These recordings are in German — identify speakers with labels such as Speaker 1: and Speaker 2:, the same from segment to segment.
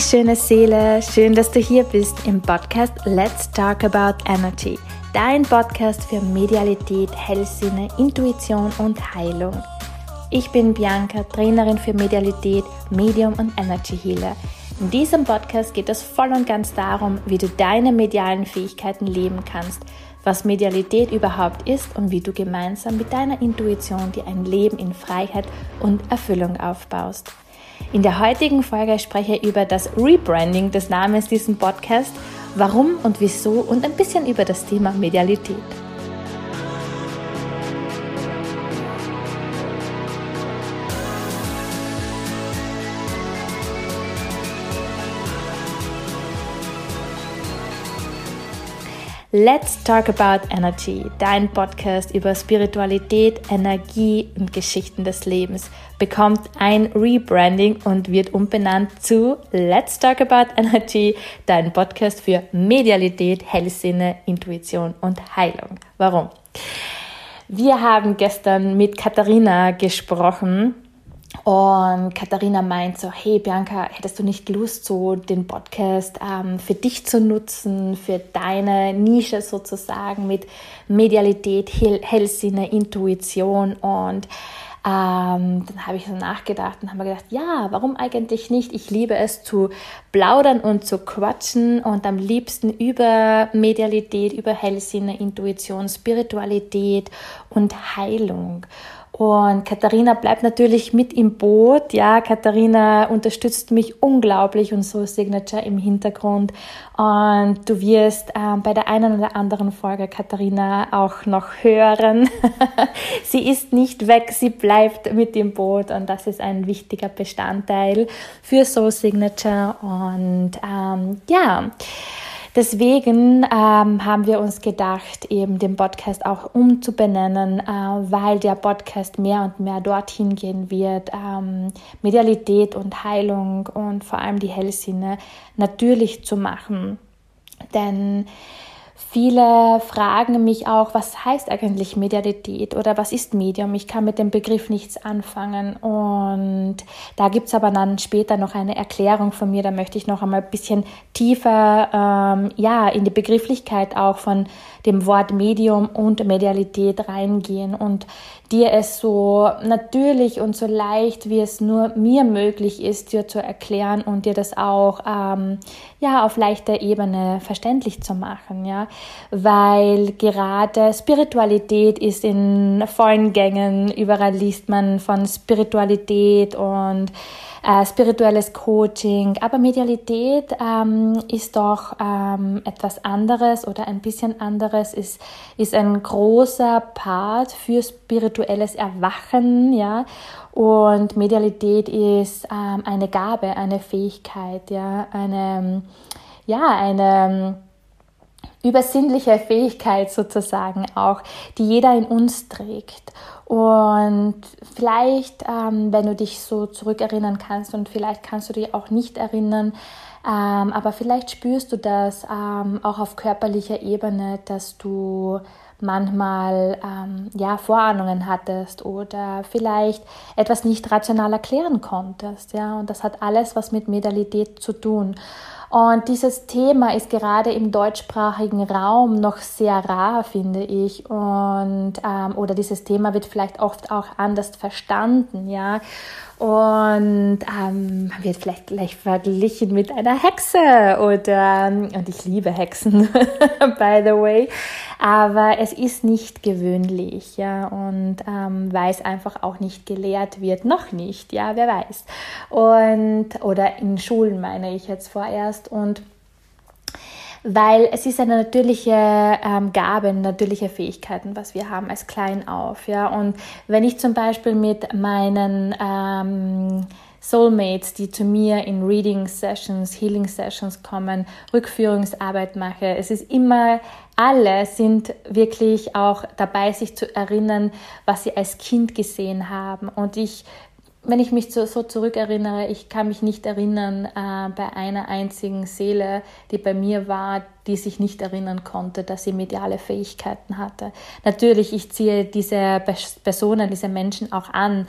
Speaker 1: Schöne Seele, schön, dass du hier bist im Podcast Let's Talk About Energy, dein Podcast für Medialität, Hellsinne, Intuition und Heilung. Ich bin Bianca, Trainerin für Medialität, Medium und Energy Healer. In diesem Podcast geht es voll und ganz darum, wie du deine medialen Fähigkeiten leben kannst, was Medialität überhaupt ist und wie du gemeinsam mit deiner Intuition dir ein Leben in Freiheit und Erfüllung aufbaust. In der heutigen Folge spreche ich über das Rebranding des Namens diesem Podcast, warum und wieso und ein bisschen über das Thema Medialität. Let's Talk About Energy, dein Podcast über Spiritualität, Energie und Geschichten des Lebens, bekommt ein Rebranding und wird umbenannt zu Let's Talk About Energy, dein Podcast für Medialität, Hellsinne, Intuition und Heilung. Warum? Wir haben gestern mit Katharina gesprochen und Katharina meint so, hey Bianca, hättest du nicht Lust, so den Podcast ähm, für dich zu nutzen, für deine Nische sozusagen mit Medialität, Hell Hellsinne, Intuition und ähm, dann habe ich so nachgedacht und habe gedacht, ja, warum eigentlich nicht? Ich liebe es zu plaudern und zu quatschen und am liebsten über Medialität, über Hellsinne, Intuition, Spiritualität und Heilung. Und Katharina bleibt natürlich mit im Boot. Ja, Katharina unterstützt mich unglaublich und so Signature im Hintergrund. Und du wirst äh, bei der einen oder anderen Folge Katharina auch noch hören. sie ist nicht weg, sie bleibt mit im Boot und das ist ein wichtiger Bestandteil für Soul Signature. Und ähm, ja. Deswegen ähm, haben wir uns gedacht, eben den Podcast auch umzubenennen, äh, weil der Podcast mehr und mehr dorthin gehen wird, ähm, Medialität und Heilung und vor allem die Hellsinne natürlich zu machen. Denn Viele fragen mich auch, was heißt eigentlich Medialität oder was ist Medium? Ich kann mit dem Begriff nichts anfangen. Und da gibt es aber dann später noch eine Erklärung von mir. Da möchte ich noch einmal ein bisschen tiefer ähm, ja, in die Begrifflichkeit auch von dem Wort Medium und Medialität reingehen und dir es so natürlich und so leicht, wie es nur mir möglich ist, dir zu erklären und dir das auch ähm, ja auf leichter Ebene verständlich zu machen, ja, weil gerade Spiritualität ist in vollen Gängen, überall liest man von Spiritualität und äh, spirituelles Coaching. Aber Medialität ähm, ist doch ähm, etwas anderes oder ein bisschen anderes, ist, ist ein großer Part für spirituelles Erwachen, ja. Und Medialität ist ähm, eine Gabe, eine Fähigkeit, ja, eine, ja, eine übersinnliche Fähigkeit sozusagen auch, die jeder in uns trägt. Und vielleicht, ähm, wenn du dich so zurückerinnern kannst und vielleicht kannst du dich auch nicht erinnern, ähm, aber vielleicht spürst du das ähm, auch auf körperlicher Ebene, dass du manchmal ähm, ja Vorahnungen hattest oder vielleicht etwas nicht rational erklären konntest, ja. Und das hat alles was mit Medalität zu tun. Und dieses Thema ist gerade im deutschsprachigen Raum noch sehr rar, finde ich. Und ähm, oder dieses Thema wird vielleicht oft auch anders verstanden, ja. Und ähm, wird vielleicht gleich verglichen mit einer Hexe oder und ich liebe Hexen by the way aber es ist nicht gewöhnlich ja und ähm, weil es einfach auch nicht gelehrt wird noch nicht ja wer weiß und oder in Schulen meine ich jetzt vorerst und weil es ist eine natürliche ähm, Gabe, natürliche Fähigkeiten, was wir haben als klein auf. Ja? Und wenn ich zum Beispiel mit meinen ähm, Soulmates, die zu mir in Reading Sessions, Healing Sessions kommen, Rückführungsarbeit mache. Es ist immer, alle sind wirklich auch dabei, sich zu erinnern, was sie als Kind gesehen haben. Und ich wenn ich mich so, so zurückerinnere, ich kann mich nicht erinnern äh, bei einer einzigen Seele, die bei mir war, die sich nicht erinnern konnte, dass sie mediale Fähigkeiten hatte. Natürlich, ich ziehe diese Personen, diese Menschen auch an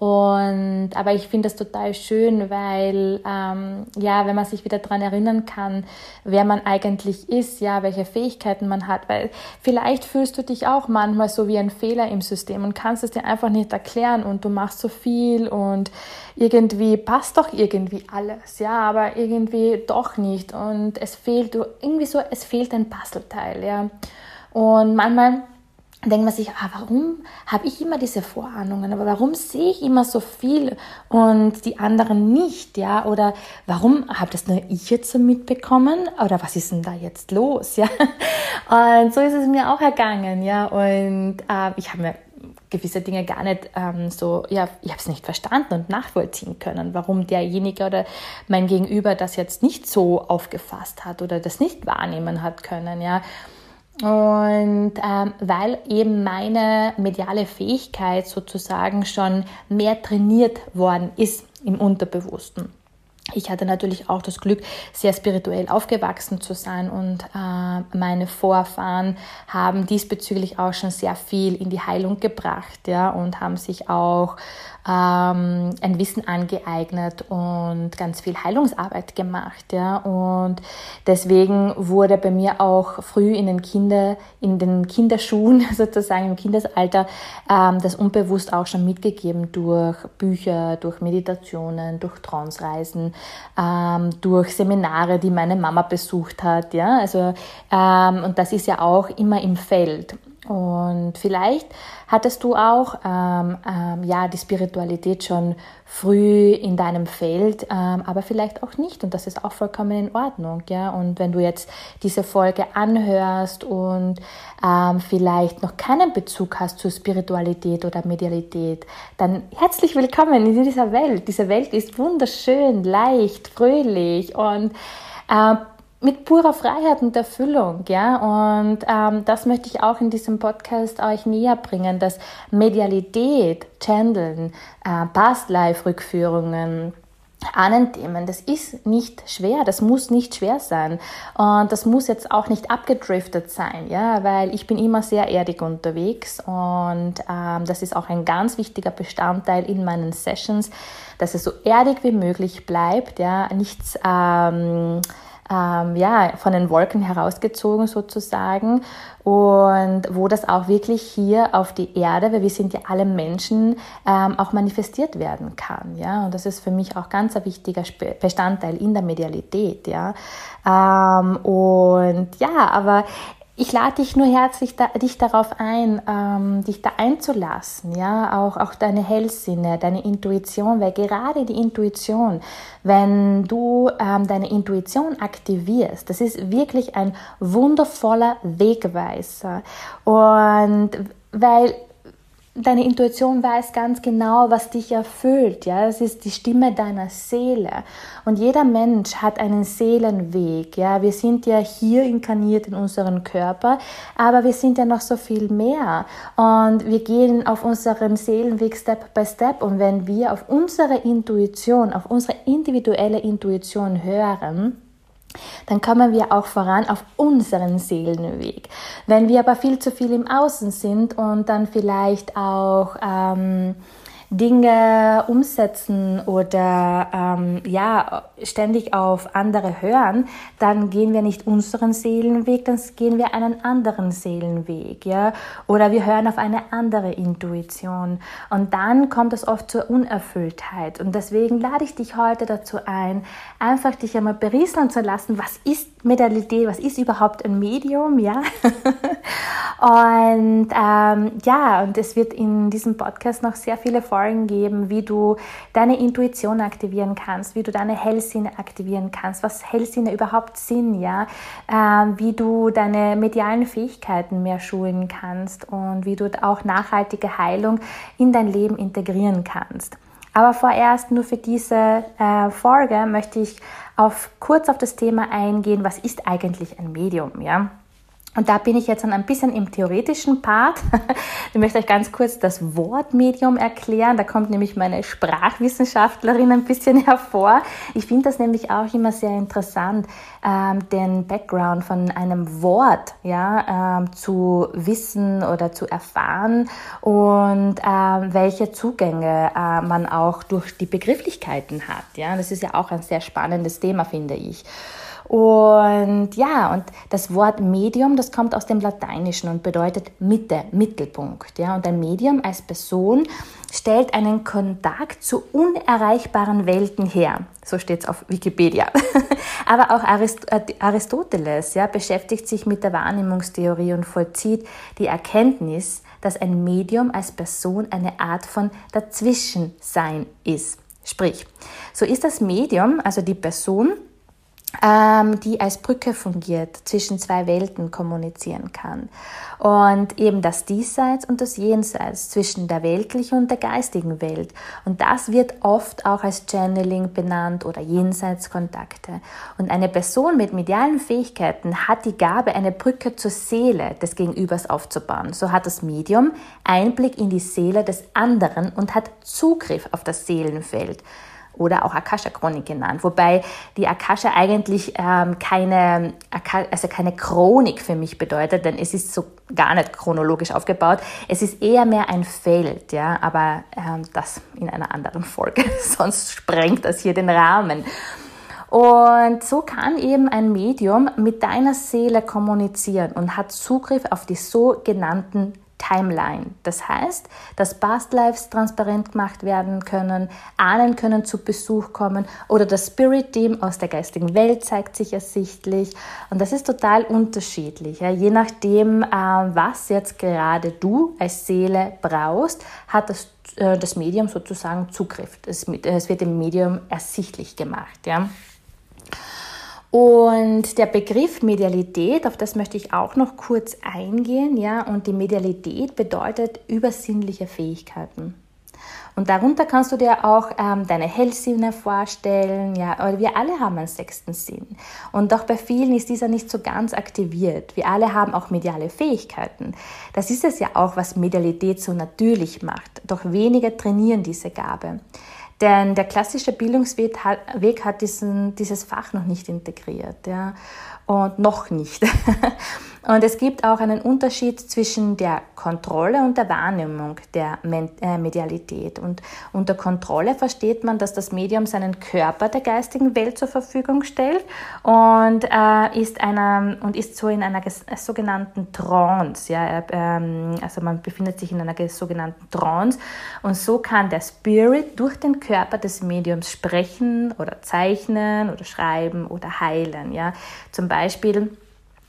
Speaker 1: Und, aber ich finde das total schön, weil, ähm, ja, wenn man sich wieder daran erinnern kann, wer man eigentlich ist, ja, welche Fähigkeiten man hat, weil vielleicht fühlst du dich auch manchmal so wie ein Fehler im System und kannst es dir einfach nicht erklären und du machst so viel und irgendwie passt doch irgendwie alles, ja, aber irgendwie doch nicht und es fehlt irgendwie so, es fehlt ein Puzzleteil, ja. Und manchmal denkt man sich, ah, warum habe ich immer diese Vorahnungen, aber warum sehe ich immer so viel und die anderen nicht, ja? Oder warum habe das nur ich jetzt so mitbekommen? Oder was ist denn da jetzt los, ja? Und so ist es mir auch ergangen, ja. Und äh, ich habe mir gewisse Dinge gar nicht ähm, so, ja, ich habe es nicht verstanden und nachvollziehen können, warum derjenige oder mein Gegenüber das jetzt nicht so aufgefasst hat oder das nicht wahrnehmen hat können, ja. Und ähm, weil eben meine mediale Fähigkeit sozusagen schon mehr trainiert worden ist im Unterbewussten. Ich hatte natürlich auch das Glück, sehr spirituell aufgewachsen zu sein und äh, meine Vorfahren haben diesbezüglich auch schon sehr viel in die Heilung gebracht, ja, und haben sich auch ähm, ein Wissen angeeignet und ganz viel Heilungsarbeit gemacht, ja, und deswegen wurde bei mir auch früh in den Kinder, in den Kinderschuhen sozusagen im Kindesalter ähm, das unbewusst auch schon mitgegeben durch Bücher, durch Meditationen, durch Transreisen, ähm, durch Seminare, die meine Mama besucht hat. Ja? Also, ähm, und das ist ja auch immer im Feld. Und vielleicht hattest du auch ähm, ähm, ja, die Spiritualität schon früh in deinem Feld, ähm, aber vielleicht auch nicht. Und das ist auch vollkommen in Ordnung. Ja? Und wenn du jetzt diese Folge anhörst und ähm, vielleicht noch keinen Bezug hast zur Spiritualität oder Medialität, dann herzlich willkommen in dieser Welt. Diese Welt ist wunderschön, leicht, fröhlich und äh, mit purer Freiheit und Erfüllung, ja. Und ähm, das möchte ich auch in diesem Podcast euch näher bringen, dass Medialität, Chandeln, äh, Past-Life-Rückführungen, Ahnenthemen, das ist nicht schwer, das muss nicht schwer sein und das muss jetzt auch nicht abgedriftet sein, ja, weil ich bin immer sehr erdig unterwegs und ähm, das ist auch ein ganz wichtiger Bestandteil in meinen Sessions, dass es so erdig wie möglich bleibt, ja, nichts ähm, ähm, ja, von den Wolken herausgezogen sozusagen und wo das auch wirklich hier auf die Erde, weil wir sind ja alle Menschen, ähm, auch manifestiert werden kann. Ja? Und das ist für mich auch ganz ein wichtiger Bestandteil in der Medialität. Ja? Ähm, und ja, aber ich lade dich nur herzlich da, dich darauf ein, ähm, dich da einzulassen, ja, auch, auch deine Hellsinne, deine Intuition, weil gerade die Intuition, wenn du ähm, deine Intuition aktivierst, das ist wirklich ein wundervoller Wegweiser. Und weil deine Intuition weiß ganz genau, was dich erfüllt. Ja, es ist die Stimme deiner Seele. Und jeder Mensch hat einen Seelenweg. Ja, wir sind ja hier inkarniert in unseren Körper, aber wir sind ja noch so viel mehr. Und wir gehen auf unseren Seelenweg Step by Step. Und wenn wir auf unsere Intuition, auf unsere individuelle Intuition hören, dann kommen wir auch voran auf unseren Seelenweg. Wenn wir aber viel zu viel im Außen sind und dann vielleicht auch ähm, Dinge umsetzen oder ähm, ja ständig auf andere hören, dann gehen wir nicht unseren Seelenweg, dann gehen wir einen anderen Seelenweg, ja, oder wir hören auf eine andere Intuition. Und dann kommt es oft zur Unerfülltheit. Und deswegen lade ich dich heute dazu ein, einfach dich einmal berieseln zu lassen, was ist Medialität, was ist überhaupt ein Medium, ja, und ähm, ja, und es wird in diesem Podcast noch sehr viele Folgen Folgen geben, wie du deine Intuition aktivieren kannst, wie du deine Hellsinne aktivieren kannst, was Hellsinne überhaupt sind, ja, äh, wie du deine medialen Fähigkeiten mehr schulen kannst und wie du auch nachhaltige Heilung in dein Leben integrieren kannst. Aber vorerst nur für diese äh, Folge möchte ich auf, kurz auf das Thema eingehen, was ist eigentlich ein Medium, ja? Und da bin ich jetzt dann ein bisschen im theoretischen Part. Ich möchte euch ganz kurz das Wortmedium erklären. Da kommt nämlich meine Sprachwissenschaftlerin ein bisschen hervor. Ich finde das nämlich auch immer sehr interessant, ähm, den Background von einem Wort ja, ähm, zu wissen oder zu erfahren und ähm, welche Zugänge äh, man auch durch die Begrifflichkeiten hat. Das ist ja auch ein sehr spannendes Thema, finde ich. Und ja, und das Wort Medium, das kommt aus dem Lateinischen und bedeutet Mitte, Mittelpunkt. Ja, und ein Medium als Person stellt einen Kontakt zu unerreichbaren Welten her. So steht es auf Wikipedia. Aber auch Arist äh, Aristoteles ja, beschäftigt sich mit der Wahrnehmungstheorie und vollzieht die Erkenntnis, dass ein Medium als Person eine Art von Dazwischensein ist. Sprich, so ist das Medium, also die Person, die als Brücke fungiert, zwischen zwei Welten kommunizieren kann. Und eben das Diesseits und das Jenseits zwischen der weltlichen und der geistigen Welt. Und das wird oft auch als Channeling benannt oder Jenseitskontakte. Und eine Person mit medialen Fähigkeiten hat die Gabe, eine Brücke zur Seele des Gegenübers aufzubauen. So hat das Medium Einblick in die Seele des anderen und hat Zugriff auf das Seelenfeld oder auch Akasha-Chronik genannt, wobei die Akasha eigentlich ähm, keine, also keine Chronik für mich bedeutet, denn es ist so gar nicht chronologisch aufgebaut. Es ist eher mehr ein Feld, ja, aber ähm, das in einer anderen Folge, sonst sprengt das hier den Rahmen. Und so kann eben ein Medium mit deiner Seele kommunizieren und hat Zugriff auf die sogenannten Timeline. Das heißt, dass Past Lives transparent gemacht werden können, Ahnen können zu Besuch kommen oder das Spirit Team aus der geistigen Welt zeigt sich ersichtlich. Und das ist total unterschiedlich. Je nachdem, äh, was jetzt gerade du als Seele brauchst, hat das, äh, das Medium sozusagen Zugriff. Es, es wird dem Medium ersichtlich gemacht. Ja. Und der Begriff Medialität, auf das möchte ich auch noch kurz eingehen, ja, und die Medialität bedeutet übersinnliche Fähigkeiten. Und darunter kannst du dir auch ähm, deine Hellsinne vorstellen, ja, wir alle haben einen sechsten Sinn. Und doch bei vielen ist dieser nicht so ganz aktiviert. Wir alle haben auch mediale Fähigkeiten. Das ist es ja auch, was Medialität so natürlich macht. Doch wenige trainieren diese Gabe. Denn der klassische Bildungsweg hat, diesen, dieses Fach noch nicht integriert. Ja und noch nicht. Und es gibt auch einen Unterschied zwischen der Kontrolle und der Wahrnehmung der äh, Medialität. Und unter Kontrolle versteht man, dass das Medium seinen Körper der geistigen Welt zur Verfügung stellt und äh, ist einer und ist so in einer sogenannten Trance. Ja, ähm, also man befindet sich in einer sogenannten Trance und so kann der Spirit durch den Körper des Mediums sprechen oder zeichnen oder schreiben oder heilen. Ja, zum Beispiel,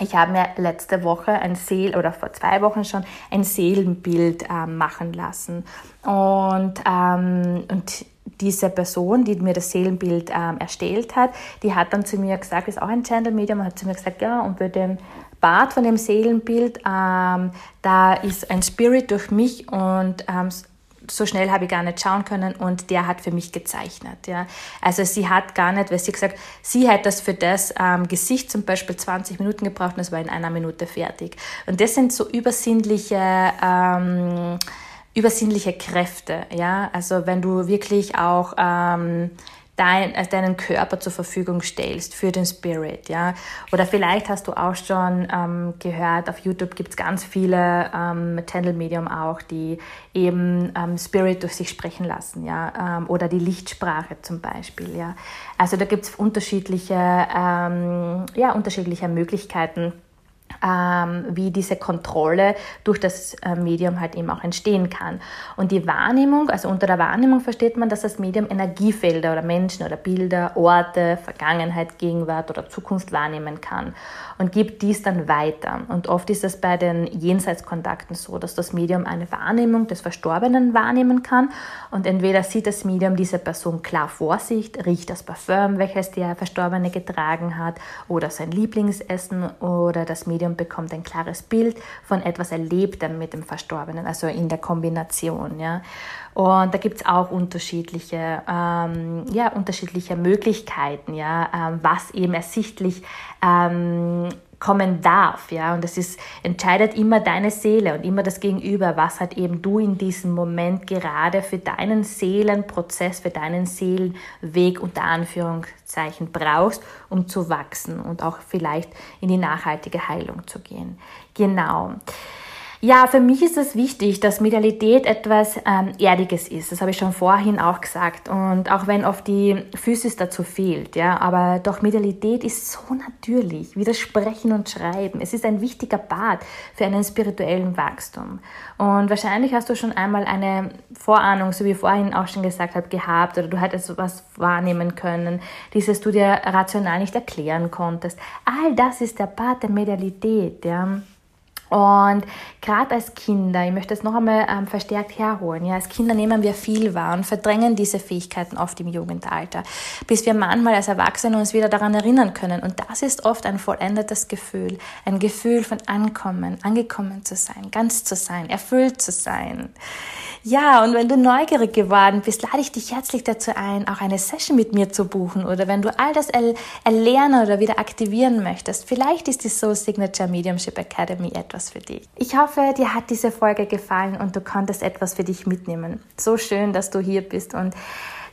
Speaker 1: ich habe mir letzte Woche ein Seel oder vor zwei Wochen schon ein Seelenbild äh, machen lassen. Und, ähm, und diese Person, die mir das Seelenbild ähm, erstellt hat, die hat dann zu mir gesagt, ist auch ein Channel Medium, hat zu mir gesagt, ja, und bei dem Bart von dem Seelenbild, ähm, da ist ein Spirit durch mich und ähm, so schnell habe ich gar nicht schauen können und der hat für mich gezeichnet. Ja. Also sie hat gar nicht, weil sie gesagt, sie hat das für das ähm, Gesicht zum Beispiel 20 Minuten gebraucht und das war in einer Minute fertig. Und das sind so übersinnliche ähm, übersinnliche Kräfte, ja. Also wenn du wirklich auch ähm, dein, also deinen Körper zur Verfügung stellst für den Spirit, ja. Oder vielleicht hast du auch schon ähm, gehört, auf YouTube gibt es ganz viele ähm, Channel Medium auch, die eben ähm, Spirit durch sich sprechen lassen, ja. Ähm, oder die Lichtsprache zum Beispiel, ja. Also da gibt es unterschiedliche, ähm, ja, unterschiedliche Möglichkeiten ähm, wie diese Kontrolle durch das äh, Medium halt eben auch entstehen kann. Und die Wahrnehmung, also unter der Wahrnehmung versteht man, dass das Medium Energiefelder oder Menschen oder Bilder, Orte, Vergangenheit, Gegenwart oder Zukunft wahrnehmen kann und gibt dies dann weiter. Und oft ist es bei den Jenseitskontakten so, dass das Medium eine Wahrnehmung des Verstorbenen wahrnehmen kann und entweder sieht das Medium diese Person klar vor sich, riecht das Parfüm, welches der Verstorbene getragen hat oder sein Lieblingsessen oder das Medium Medium bekommt ein klares Bild von etwas Erlebtem mit dem Verstorbenen, also in der Kombination. Ja. Und da gibt es auch unterschiedliche, ähm, ja, unterschiedliche Möglichkeiten, ja, ähm, was eben ersichtlich ähm, kommen darf, ja. Und das ist, entscheidet immer deine Seele und immer das Gegenüber, was halt eben du in diesem Moment gerade für deinen Seelenprozess, für deinen Seelenweg unter Anführungszeichen brauchst, um zu wachsen und auch vielleicht in die nachhaltige Heilung zu gehen. Genau. Ja, für mich ist es wichtig, dass Medialität etwas ähm, Erdiges ist. Das habe ich schon vorhin auch gesagt. Und auch wenn oft die Physis dazu fehlt, ja, aber doch Medialität ist so natürlich, wie das Sprechen und Schreiben. Es ist ein wichtiger Part für einen spirituellen Wachstum. Und wahrscheinlich hast du schon einmal eine Vorahnung, so wie ich vorhin auch schon gesagt habe, gehabt oder du hattest was wahrnehmen können, dieses du dir rational nicht erklären konntest. All das ist der Part der Medialität, ja. Und gerade als Kinder, ich möchte es noch einmal ähm, verstärkt herholen, ja, als Kinder nehmen wir viel wahr und verdrängen diese Fähigkeiten oft im Jugendalter, bis wir manchmal als Erwachsene uns wieder daran erinnern können. Und das ist oft ein vollendetes Gefühl, ein Gefühl von Ankommen, angekommen zu sein, ganz zu sein, erfüllt zu sein. Ja, und wenn du neugierig geworden bist, lade ich dich herzlich dazu ein, auch eine Session mit mir zu buchen oder wenn du all das erlernen oder wieder aktivieren möchtest, vielleicht ist die Soul Signature Mediumship Academy etwas für dich. Ich hoffe, dir hat diese Folge gefallen und du konntest etwas für dich mitnehmen. So schön, dass du hier bist und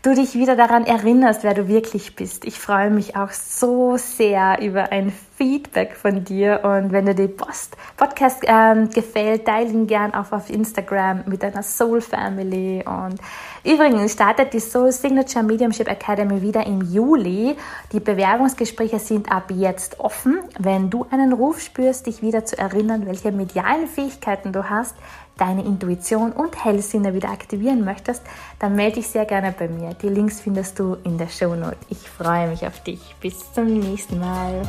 Speaker 1: du dich wieder daran erinnerst, wer du wirklich bist. Ich freue mich auch so sehr über ein Feedback von dir und wenn dir die Post Podcast ähm, gefällt, teile ihn gern auch auf Instagram mit deiner Soul Family und übrigens startet die Soul Signature Mediumship Academy wieder im Juli. Die Bewerbungsgespräche sind ab jetzt offen. Wenn du einen Ruf spürst, dich wieder zu erinnern, welche medialen Fähigkeiten du hast, deine Intuition und Hellsinne wieder aktivieren möchtest, dann melde dich sehr gerne bei mir. Die Links findest du in der Show Note. Ich freue mich auf dich. Bis zum nächsten Mal.